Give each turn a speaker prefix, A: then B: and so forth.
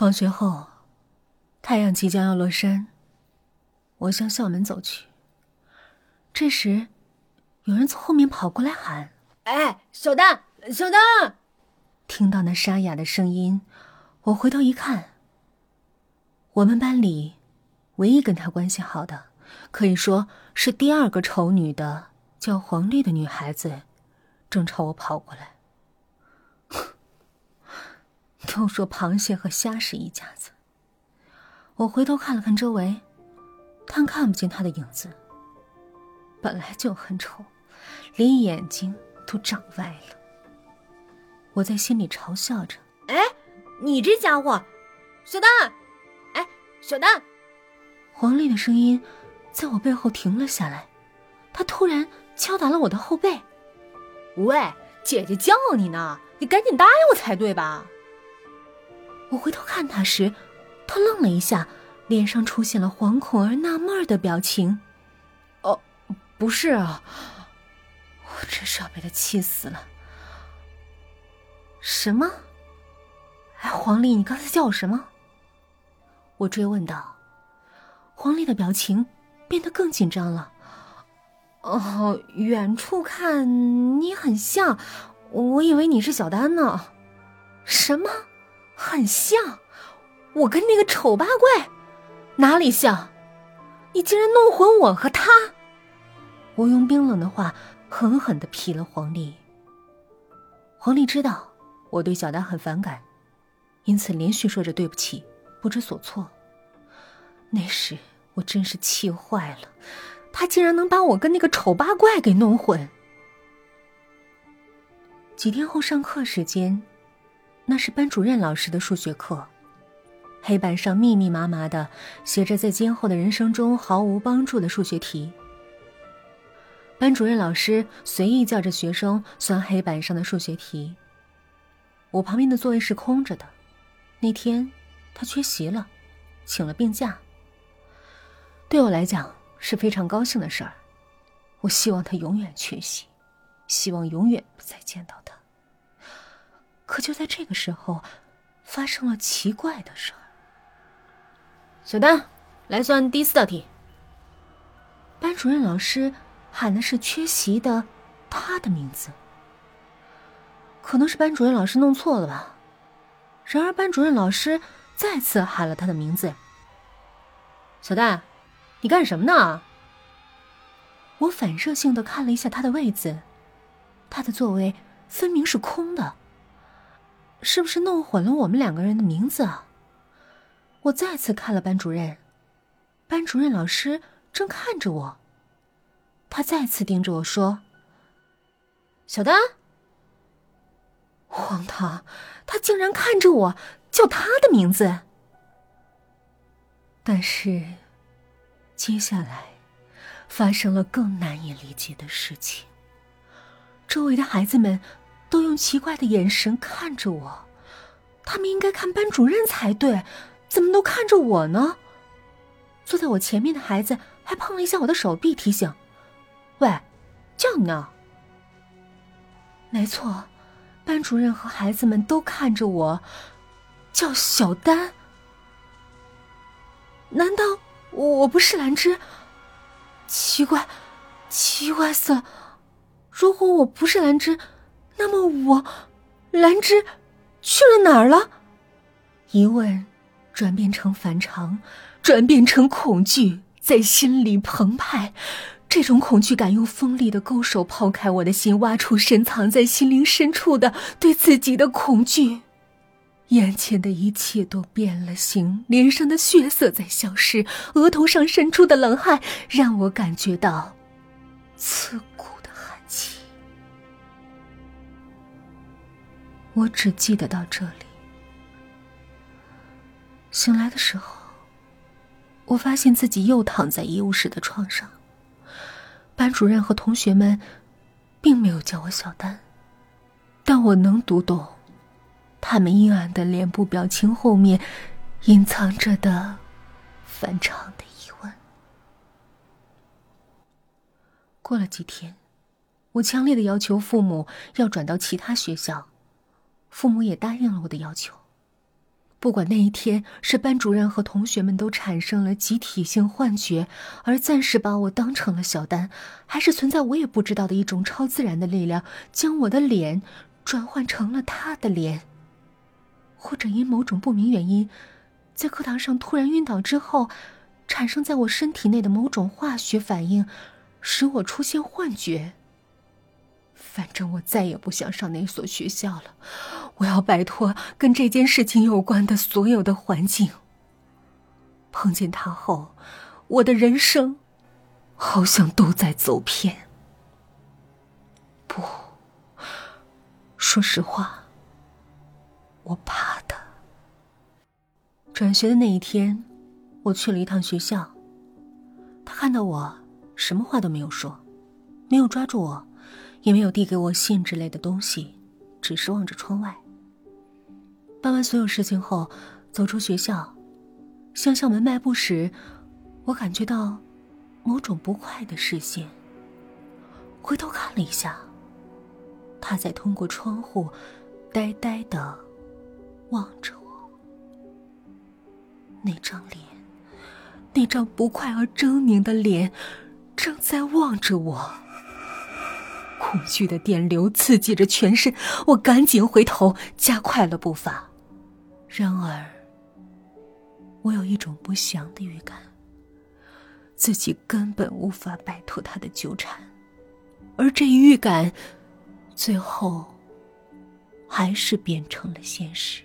A: 放学后，太阳即将要落山，我向校门走去。这时，有人从后面跑过来喊：“
B: 哎，小丹，小丹！”
A: 听到那沙哑的声音，我回头一看，我们班里唯一跟他关系好的，可以说是第二个丑女的，叫黄绿的女孩子，正朝我跑过来。都说螃蟹和虾是一家子。我回头看了看周围，但看不见他的影子。本来就很丑，连眼睛都长歪了。我在心里嘲笑着：“
B: 哎，你这家伙，小丹！哎，小丹！”
A: 黄丽的声音在我背后停了下来，她突然敲打了我的后背：“
B: 喂，姐姐叫你呢，你赶紧答应我才对吧？”
A: 我回头看他时，他愣了一下，脸上出现了惶恐而纳闷的表情。
B: “哦，不是啊，
A: 我真是要被他气死了。”“什么？哎，黄丽，你刚才叫我什么？”我追问道。黄丽的表情变得更紧张了。“哦，远处看你很像，我以为你是小丹呢。”“什么？”很像，我跟那个丑八怪，哪里像？你竟然弄混我和他！我用冰冷的话狠狠的劈了黄丽。黄丽知道我对小丹很反感，因此连续说着对不起，不知所措。那时我真是气坏了，他竟然能把我跟那个丑八怪给弄混。几天后上课时间。那是班主任老师的数学课，黑板上密密麻麻的写着在今后的人生中毫无帮助的数学题。班主任老师随意叫着学生算黑板上的数学题。我旁边的座位是空着的，那天他缺席了，请了病假。对我来讲是非常高兴的事儿，我希望他永远缺席，希望永远不再见到他。可就在这个时候，发生了奇怪的事儿。
B: 小丹，来算第四道题。
A: 班主任老师喊的是缺席的他的名字，可能是班主任老师弄错了吧。然而班主任老师再次喊了他的名字。
B: 小丹，你干什么呢？
A: 我反射性的看了一下他的位子，他的座位分明是空的。是不是弄混了我们两个人的名字啊？我再次看了班主任，班主任老师正看着我。他再次盯着我说：“
B: 小丹。”
A: 荒唐，他竟然看着我叫他的名字。但是，接下来发生了更难以理解的事情。周围的孩子们。都用奇怪的眼神看着我，他们应该看班主任才对，怎么都看着我呢？坐在我前面的孩子还碰了一下我的手臂，提醒：“喂，叫你呢。”没错，班主任和孩子们都看着我，叫小丹。难道我不是兰芝？奇怪，奇怪死了！如果我不是兰芝。那么我，兰芝去了哪儿了？疑问转变成反常，转变成恐惧，在心里澎湃。这种恐惧感用锋利的勾手抛开我的心，挖出深藏在心灵深处的对自己的恐惧。眼前的一切都变了形，脸上的血色在消失，额头上渗出的冷汗让我感觉到刺骨。我只记得到这里。醒来的时候，我发现自己又躺在医务室的床上。班主任和同学们并没有叫我小丹，但我能读懂他们阴暗的脸部表情后面隐藏着的反常的疑问。过了几天，我强烈的要求父母要转到其他学校。父母也答应了我的要求。不管那一天是班主任和同学们都产生了集体性幻觉，而暂时把我当成了小丹，还是存在我也不知道的一种超自然的力量，将我的脸转换成了他的脸，或者因某种不明原因，在课堂上突然晕倒之后，产生在我身体内的某种化学反应，使我出现幻觉。反正我再也不想上那所学校了，我要摆脱跟这件事情有关的所有的环境。碰见他后，我的人生好像都在走偏。不，说实话，我怕他。转学的那一天，我去了一趟学校。他看到我，什么话都没有说，没有抓住我。也没有递给我信之类的东西，只是望着窗外。办完所有事情后，走出学校，向校门迈步时，我感觉到某种不快的视线。回头看了一下，他在通过窗户，呆呆的望着我。那张脸，那张不快而狰狞的脸，正在望着我。恐惧的电流刺激着全身，我赶紧回头，加快了步伐。然而，我有一种不祥的预感，自己根本无法摆脱他的纠缠，而这一预感，最后还是变成了现实。